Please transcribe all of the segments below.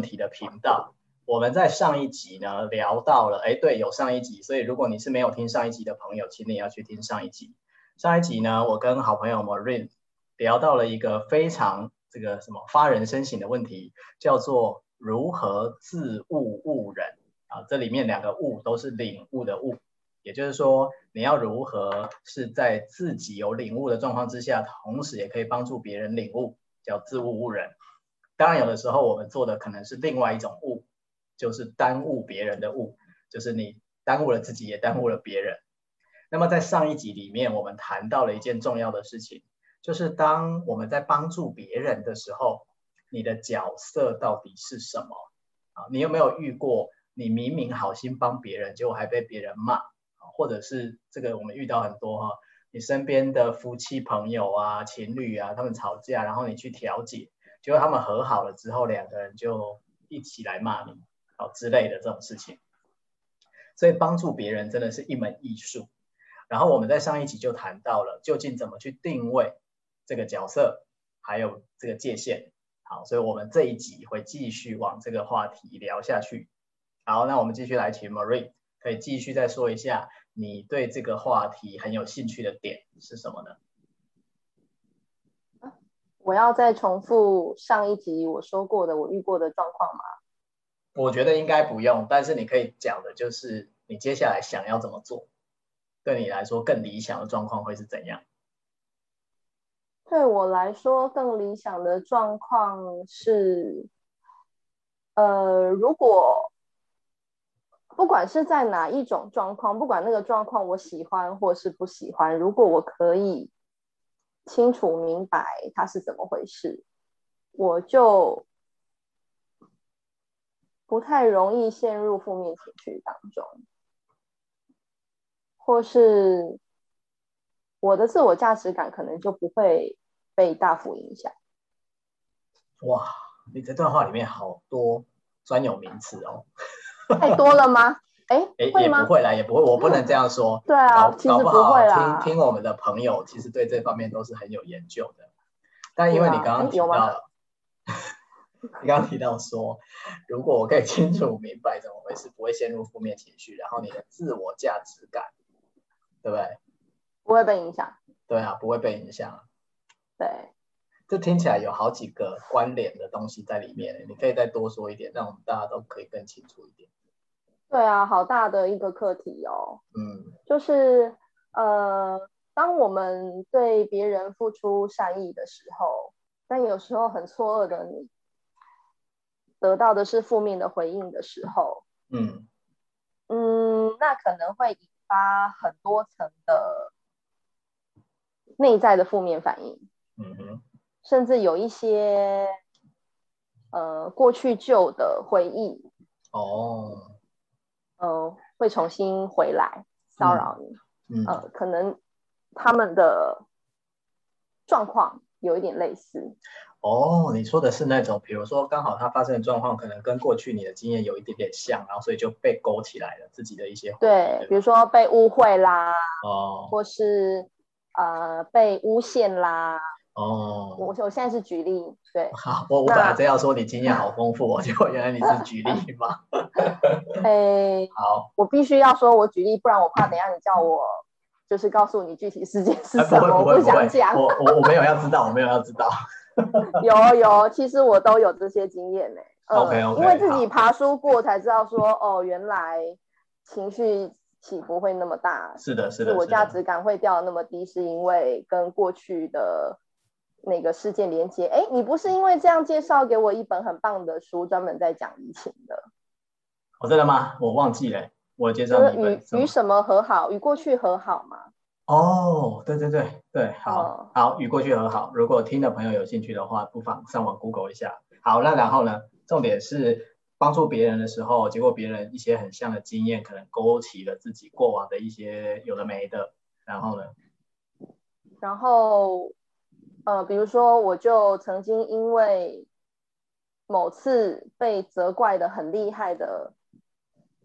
问题的频道。我们在上一集呢聊到了，哎，对，有上一集，所以如果你是没有听上一集的朋友，请你要去听上一集。上一集呢，我跟好朋友 Marine 聊到了一个非常这个什么发人深省的问题，叫做如何自悟悟人啊。这里面两个悟都是领悟的悟，也就是说，你要如何是在自己有领悟的状况之下，同时也可以帮助别人领悟，叫自悟悟人。当然，有的时候我们做的可能是另外一种悟。就是耽误别人的误，就是你耽误了自己，也耽误了别人。那么在上一集里面，我们谈到了一件重要的事情，就是当我们在帮助别人的时候，你的角色到底是什么？啊，你有没有遇过，你明明好心帮别人，结果还被别人骂？或者是这个我们遇到很多哈，你身边的夫妻朋友啊、情侣啊，他们吵架，然后你去调解，结果他们和好了之后，两个人就一起来骂你。好之类的这种事情，所以帮助别人真的是一门艺术。然后我们在上一集就谈到了，究竟怎么去定位这个角色，还有这个界限。好，所以我们这一集会继续往这个话题聊下去。好，那我们继续来请 Marie，可以继续再说一下你对这个话题很有兴趣的点是什么呢？我要再重复上一集我说过的，我遇过的状况吗？我觉得应该不用，但是你可以讲的就是你接下来想要怎么做，对你来说更理想的状况会是怎样？对我来说更理想的状况是，呃，如果不管是在哪一种状况，不管那个状况我喜欢或是不喜欢，如果我可以清楚明白它是怎么回事，我就。不太容易陷入负面情绪当中，或是我的自我价值感可能就不会被大幅影响。哇，你这段话里面好多专有名词哦，太多了吗？哎，也也不会啦，也不会，我不能这样说。对啊，其实不会啦。听听我们的朋友，其实对这方面都是很有研究的。但因为你刚刚提到了。你刚刚提到说，如果我可以清楚明白怎么回事，不会陷入负面情绪，然后你的自我价值感，对不对？不会被影响。对啊，不会被影响。对，这听起来有好几个关联的东西在里面，你可以再多说一点，让我们大家都可以更清楚一点。对啊，好大的一个课题哦。嗯，就是呃，当我们对别人付出善意的时候，但有时候很错愕的你。得到的是负面的回应的时候，嗯嗯，那可能会引发很多层的内在的负面反应，嗯哼，甚至有一些呃过去旧的回忆，哦，呃，会重新回来骚扰你，嗯，呃，可能他们的状况有一点类似。哦，你说的是那种，比如说刚好他发生的状况，可能跟过去你的经验有一点点像，然后所以就被勾起来了自己的一些。对，对比如说被误会啦，哦，或是呃被诬陷啦。哦，我我现在是举例，对。好，我我本来真要说你经验好丰富哦，结果原来你是举例 吗？哎，好，我必须要说我举例，不然我怕等一下你叫我就是告诉你具体事件是什么，我不想讲。我我我没有要知道，我没有要知道。有有，其实我都有这些经验呢。嗯、OK OK，因为自己爬书过才知道说，哦，原来情绪起伏会那么大。是的，是的。自我价值感会掉那么低，是因为跟过去的那个事件连接。哎，你不是因为这样介绍给我一本很棒的书，专门在讲疫情的？哦，真的吗？我忘记了，我介绍你与与什么和好？与过去和好吗？哦，对对对对，好、哦、好，与过去和好。如果听的朋友有兴趣的话，不妨上网 Google 一下。好，那然后呢？重点是帮助别人的时候，结果别人一些很像的经验，可能勾起了自己过往的一些有的没的。然后呢？然后，呃，比如说，我就曾经因为某次被责怪的很厉害的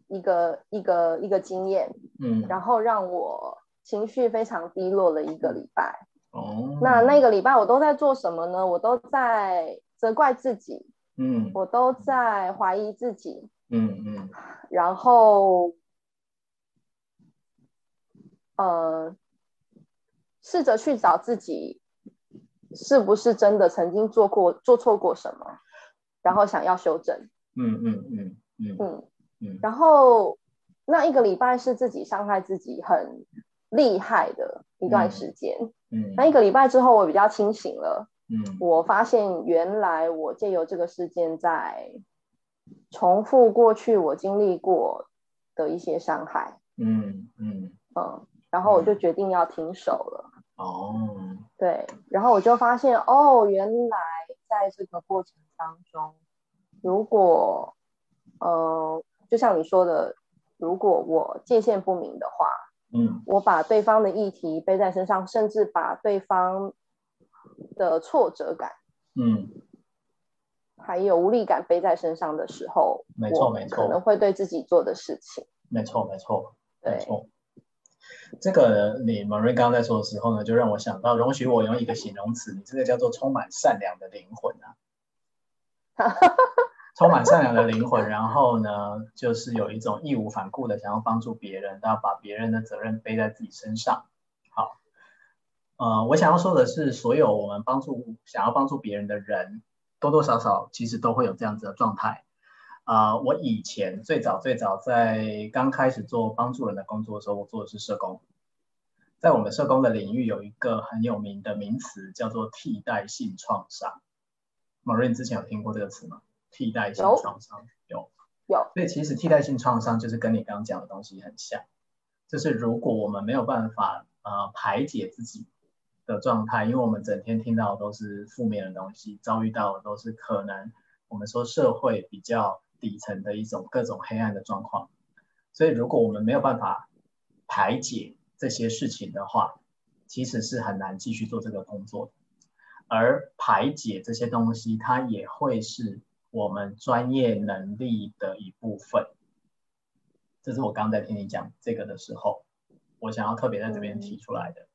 一个一个一个经验，嗯，然后让我。情绪非常低落了一个礼拜。哦，那那个礼拜我都在做什么呢？我都在责怪自己，嗯，我都在怀疑自己，嗯嗯，然后，呃，试着去找自己是不是真的曾经做过做错过什么，然后想要修正，嗯嗯嗯嗯嗯嗯，然后那一个礼拜是自己伤害自己很厉害的一段时间，嗯，那一个礼拜之后我比较清醒了。嗯，我发现原来我借由这个事件在重复过去我经历过的一些伤害。嗯嗯嗯，然后我就决定要停手了。哦，对，然后我就发现哦，原来在这个过程当中，如果呃，就像你说的，如果我界限不明的话，嗯，我把对方的议题背在身上，甚至把对方。的挫折感，嗯，还有无力感背在身上的时候，没错没错，可能会对自己做的事情，没错没错，对没错。这个你 Marine 刚刚在说的时候呢，就让我想到，容许我用一个形容词，你这个叫做充满善良的灵魂啊，充满善良的灵魂，然后呢，就是有一种义无反顾的想要帮助别人，然后把别人的责任背在自己身上。好呃，我想要说的是，所有我们帮助想要帮助别人的人，多多少少其实都会有这样子的状态。啊、呃，我以前最早最早在刚开始做帮助人的工作的时候，我做的是社工。在我们社工的领域，有一个很有名的名词叫做替代性创伤。Marine 之前有听过这个词吗？替代性创伤有有。所以其实替代性创伤就是跟你刚刚讲的东西很像，就是如果我们没有办法呃排解自己。的状态，因为我们整天听到的都是负面的东西，遭遇到的都是可能我们说社会比较底层的一种各种黑暗的状况，所以如果我们没有办法排解这些事情的话，其实是很难继续做这个工作的。而排解这些东西，它也会是我们专业能力的一部分。这是我刚刚在听你讲这个的时候，我想要特别在这边提出来的。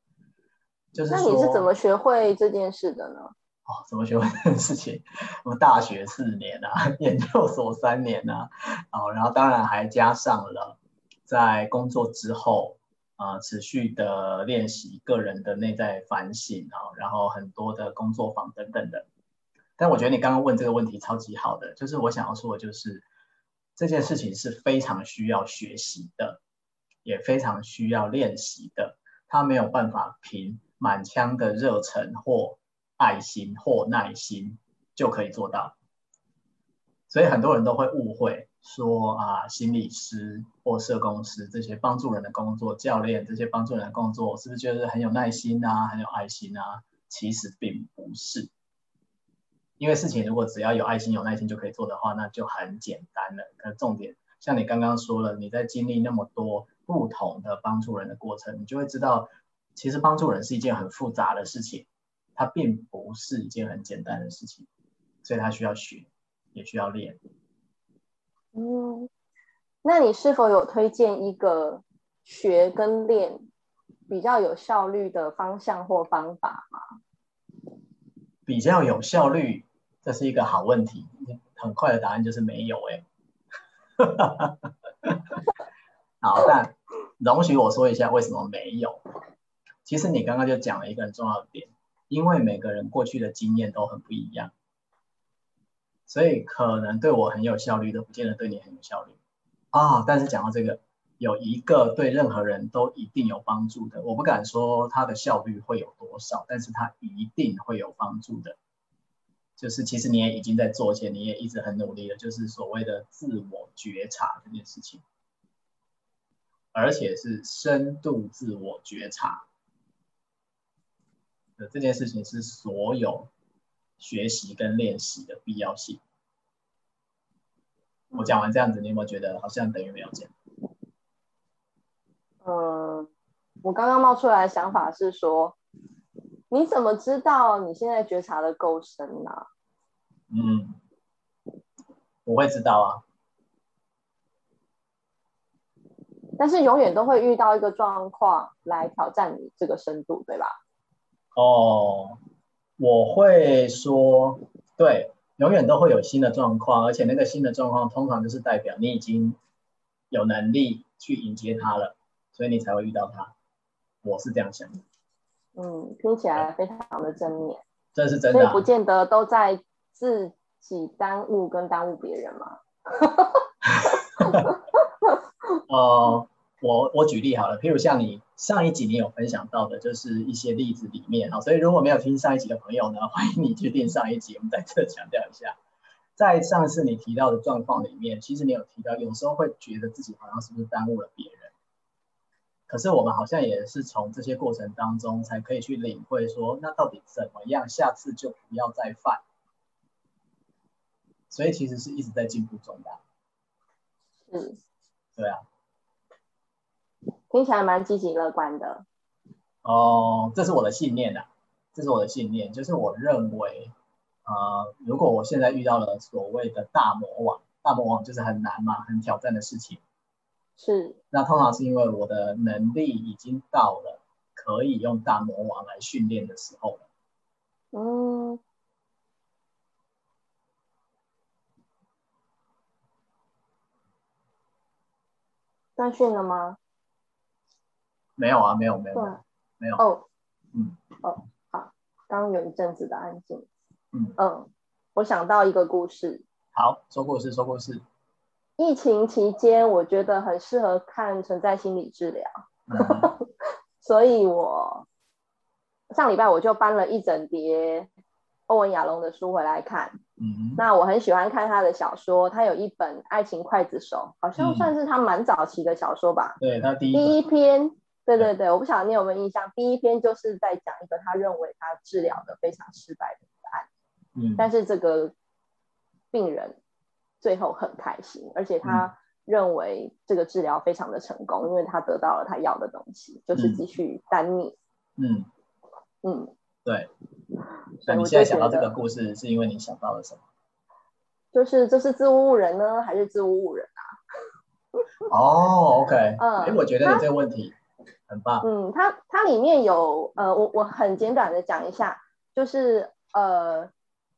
就是、那你是怎么学会这件事的呢？哦，怎么学会这件事情？我大学四年啊，研究所三年啊，哦，然后当然还加上了在工作之后啊、持续的练习个人的内在反省啊，然后很多的工作坊等等的。但我觉得你刚刚问这个问题超级好的，就是我想要说的就是这件事情是非常需要学习的，也非常需要练习的，他没有办法凭。满腔的热忱或爱心或耐心就可以做到，所以很多人都会误会说啊，心理师或社工师这些帮助人的工作，教练这些帮助人的工作，是不是觉得很有耐心啊，很有爱心啊？其实并不是，因为事情如果只要有爱心、有耐心就可以做的话，那就很简单了。可重点，像你刚刚说了，你在经历那么多不同的帮助人的过程，你就会知道。其实帮助人是一件很复杂的事情，它并不是一件很简单的事情，所以它需要学，也需要练。嗯，那你是否有推荐一个学跟练比较有效率的方向或方法吗？比较有效率，这是一个好问题。很快的答案就是没有哎。好，但容许我说一下为什么没有。其实你刚刚就讲了一个很重要的点，因为每个人过去的经验都很不一样，所以可能对我很有效率的，不见得对你很有效率啊。但是讲到这个，有一个对任何人都一定有帮助的，我不敢说它的效率会有多少，但是它一定会有帮助的，就是其实你也已经在做，且你也一直很努力了，就是所谓的自我觉察这件事情，而且是深度自我觉察。这件事情是所有学习跟练习的必要性。我讲完这样子，你有没有觉得好像等于没有讲？嗯，我刚刚冒出来的想法是说，你怎么知道你现在觉察的够深呢？嗯，我会知道啊。但是永远都会遇到一个状况来挑战你这个深度，对吧？哦，我会说，对，永远都会有新的状况，而且那个新的状况通常就是代表你已经有能力去迎接它了，所以你才会遇到它。我是这样想的。嗯，听起来非常的正面。这是真的、啊。所以不见得都在自己耽误跟耽误别人嘛。呃，我我举例好了，譬如像你上一集你有分享到的，就是一些例子里面啊，所以如果没有听上一集的朋友呢，欢迎你去听上一集。我们在这强调一下，在上次你提到的状况里面，其实你有提到，有时候会觉得自己好像是不是耽误了别人。可是我们好像也是从这些过程当中才可以去领会说，那到底怎么样，下次就不要再犯。所以其实是一直在进步中的。嗯，对啊，听起来蛮积极乐观的。哦，这是我的信念啊，这是我的信念，就是我认为，呃，如果我现在遇到了所谓的大魔王，大魔王就是很难嘛，很挑战的事情。是，那通常是因为我的能力已经到了可以用大魔王来训练的时候了。嗯。断讯了吗？没有啊，没有，没有，对没有。哦，嗯，哦，好，刚刚有一阵子的安静。嗯嗯，我想到一个故事。好，说故事，说故事。疫情期间，我觉得很适合看存在心理治疗，嗯、所以我上礼拜我就搬了一整叠欧文亚龙的书回来看。嗯，那我很喜欢看他的小说，他有一本《爱情刽子手》，好像算是他蛮早期的小说吧。嗯、对，他第一第一篇，对对对，我不晓得你有没有印象，第一篇就是在讲一个他认为他治疗的非常失败的一个案。嗯，但是这个病人。最后很开心，而且他认为这个治疗非常的成功，嗯、因为他得到了他要的东西，就是继续单逆。嗯嗯，对。那你现在想到这个故事，是因为你想到了什么？就是这是自污物人呢，还是自污物人啊？哦，OK。嗯，哎，我觉得你这个问题很棒。嗯，它它里面有呃，我我很简短的讲一下，就是呃。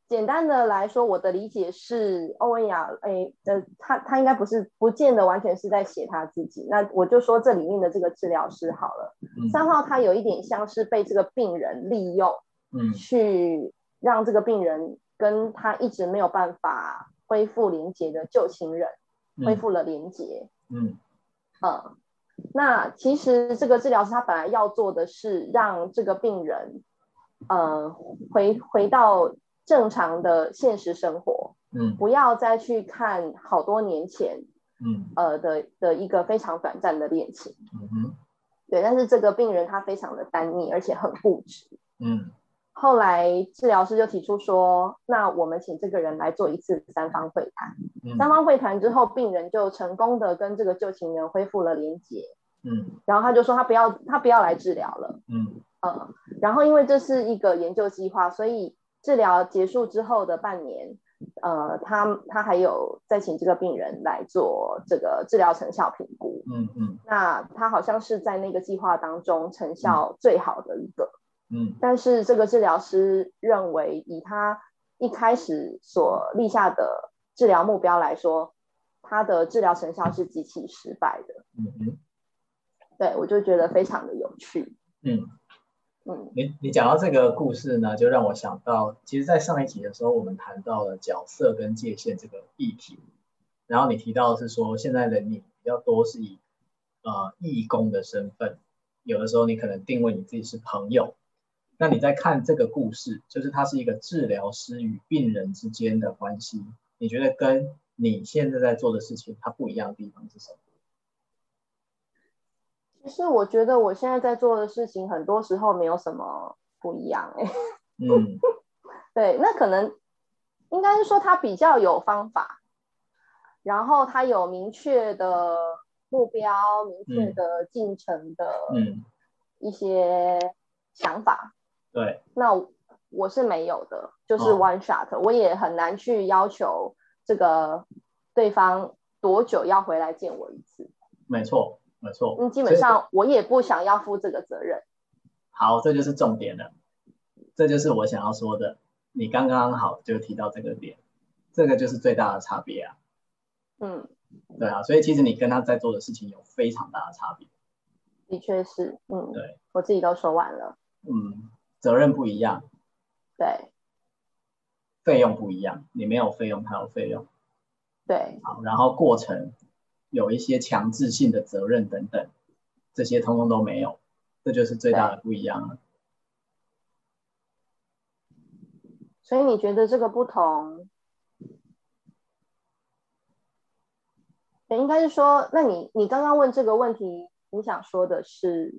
简单的来说，我的理解是欧文亚，诶，呃，他他应该不是，不见得完全是在写他自己。那我就说这里面的这个治疗师好了，嗯、三号他有一点像是被这个病人利用，嗯，去让这个病人跟他一直没有办法恢复连接的旧情人恢复了连接，嗯，嗯，那其实这个治疗师他本来要做的是让这个病人，呃，回回到。正常的现实生活，嗯，不要再去看好多年前，嗯，呃的的一个非常短暂的恋情，嗯哼，对，但是这个病人他非常的单逆，而且很固执，嗯，后来治疗师就提出说，那我们请这个人来做一次三方会谈，嗯，三方会谈之后，病人就成功的跟这个旧情人恢复了连接，嗯，然后他就说他不要他不要来治疗了，嗯，呃，然后因为这是一个研究计划，所以。治疗结束之后的半年，呃，他他还有再请这个病人来做这个治疗成效评估。嗯嗯。嗯，那他好像是在那个计划当中成效最好的一个。嗯。但是这个治疗师认为，以他一开始所立下的治疗目标来说，他的治疗成效是极其失败的。嗯嗯。对，我就觉得非常的有趣。嗯。嗯，你你讲到这个故事呢，就让我想到，其实，在上一集的时候，我们谈到了角色跟界限这个议题。然后你提到的是说，现在的你比较多是以呃义工的身份，有的时候你可能定位你自己是朋友。那你在看这个故事，就是它是一个治疗师与病人之间的关系，你觉得跟你现在在做的事情它不一样的地方是什么？其实我觉得我现在在做的事情，很多时候没有什么不一样哎。嗯，对，那可能应该是说他比较有方法，然后他有明确的目标、明确的进程的一些想法。嗯、对，那我是没有的，就是 one shot，、哦、我也很难去要求这个对方多久要回来见我一次。没错。没错，嗯，基本上我也不想要负这个责任。好，这就是重点了，这就是我想要说的。你刚刚好就提到这个点，这个就是最大的差别啊。嗯，对啊，所以其实你跟他在做的事情有非常大的差别。的确是，嗯，对，我自己都说完了。嗯，责任不一样。对。费用不一样，你没有费用，他有费用。对。好，然后过程有一些强制性的责任等等，这些通通都没有，这就是最大的不一样了。所以你觉得这个不同？应该是说，那你你刚刚问这个问题，你想说的是？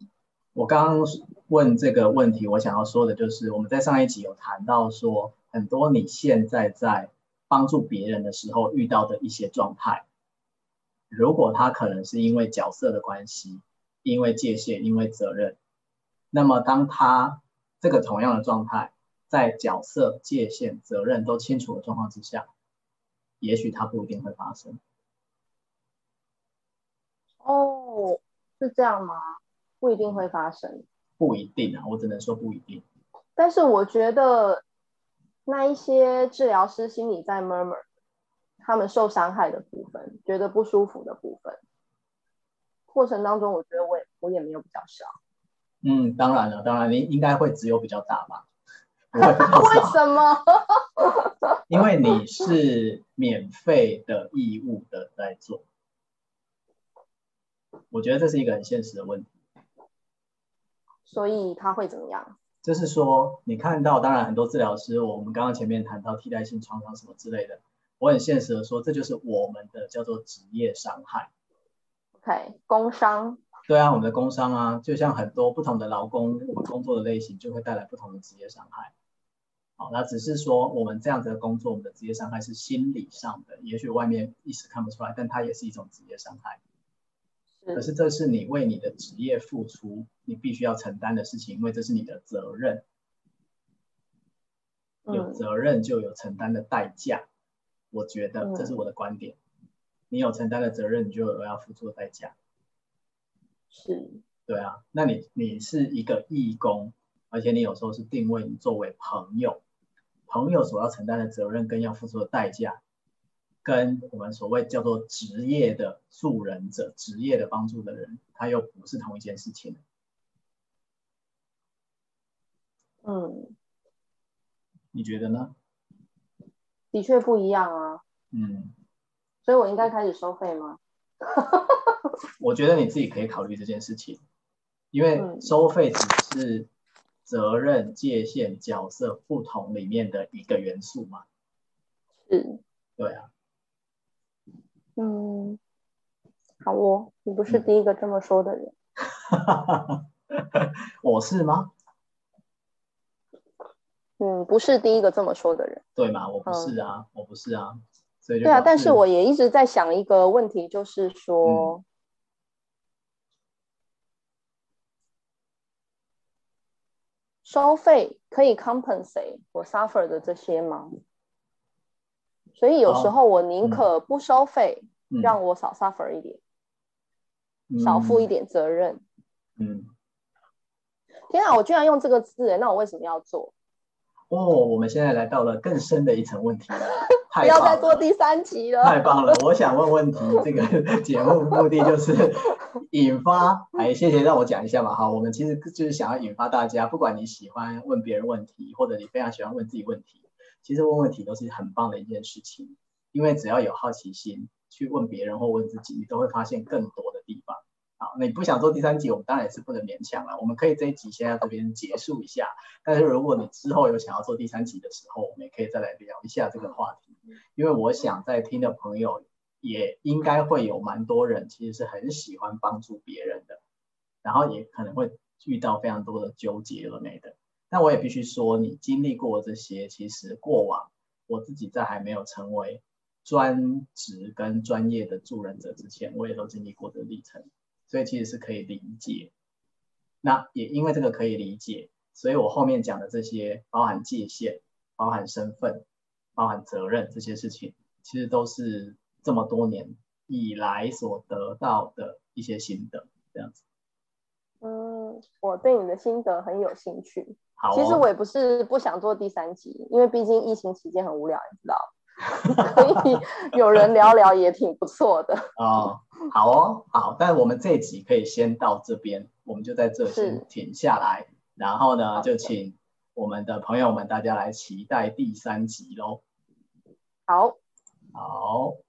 我刚刚问这个问题，我想要说的就是，我们在上一集有谈到说，很多你现在在帮助别人的时候遇到的一些状态，如果他可能是因为角色的关系，因为界限，因为责任，那么当他这个同样的状态，在角色、界限、责任都清楚的状况之下，也许他不一定会发生。哦，是这样吗？不一定会发生。不一定啊，我只能说不一定。但是我觉得那一些治疗师心里在 murmur，他们受伤害的部分，觉得不舒服的部分，过程当中，我觉得我也我也没有比较少。嗯，当然了，当然你应该会只有比较大吧？为什么？因为你是免费的义务的在做。我觉得这是一个很现实的问题，所以他会怎么样？就是说，你看到，当然很多治疗师，我们刚刚前面谈到替代性创伤什么之类的，我很现实的说，这就是我们的叫做职业伤害。OK，工伤。对啊，我们的工伤啊，就像很多不同的劳工，我们工作的类型就会带来不同的职业伤害。好，那只是说我们这样子的工作，我们的职业伤害是心理上的，也许外面一时看不出来，但它也是一种职业伤害。可是这是你为你的职业付出，你必须要承担的事情，因为这是你的责任。有责任就有承担的代价，我觉得这是我的观点。你有承担的责任，你就有要付出的代价。是，对啊。那你你是一个义工，而且你有时候是定位你作为朋友，朋友所要承担的责任跟要付出的代价。跟我们所谓叫做职业的助人者、职业的帮助的人，他又不是同一件事情。嗯，你觉得呢？的确不一样啊。嗯，所以我应该开始收费吗？我觉得你自己可以考虑这件事情，因为收费只是责任、界限、角色不同里面的一个元素嘛。是。对啊。嗯，好哦，你不是第一个这么说的人。我是吗？嗯，不是第一个这么说的人。对吗？我不是啊，嗯、我不是啊，所以对啊。但是我也一直在想一个问题，就是说，嗯、收费可以 compensate 我 suffer 的这些吗？所以有时候我宁可不收费，嗯、让我少 suffer 一点，嗯、少负一点责任。嗯，天啊，我居然用这个字，那我为什么要做？哦，我们现在来到了更深的一层问题了，不要再做第三集了。太棒了，我想问问题，这个 节目目的就是引发，哎，谢谢让我讲一下嘛，哈，我们其实就是想要引发大家，不管你喜欢问别人问题，或者你非常喜欢问自己问题。其实问问题都是很棒的一件事情，因为只要有好奇心去问别人或问自己，你都会发现更多的地方。好，你不想做第三集，我们当然也是不能勉强了。我们可以这一集先在这边结束一下，但是如果你之后有想要做第三集的时候，我们也可以再来聊一下这个话题。因为我想在听的朋友也应该会有蛮多人其实是很喜欢帮助别人的，然后也可能会遇到非常多的纠结了没的。那我也必须说，你经历过这些，其实过往我自己在还没有成为专职跟专业的助人者之前，我也都经历过的历程，所以其实是可以理解。那也因为这个可以理解，所以我后面讲的这些，包含界限、包含身份、包含责任这些事情，其实都是这么多年以来所得到的一些心得，这样子。嗯，我对你的心得很有兴趣。好哦，其实我也不是不想做第三集，因为毕竟疫情期间很无聊，你知道。所以有人聊聊也挺不错的。哦，好哦，好，但我们这一集可以先到这边，我们就在这先停下来，然后呢，就请我们的朋友们大家来期待第三集喽。好，好。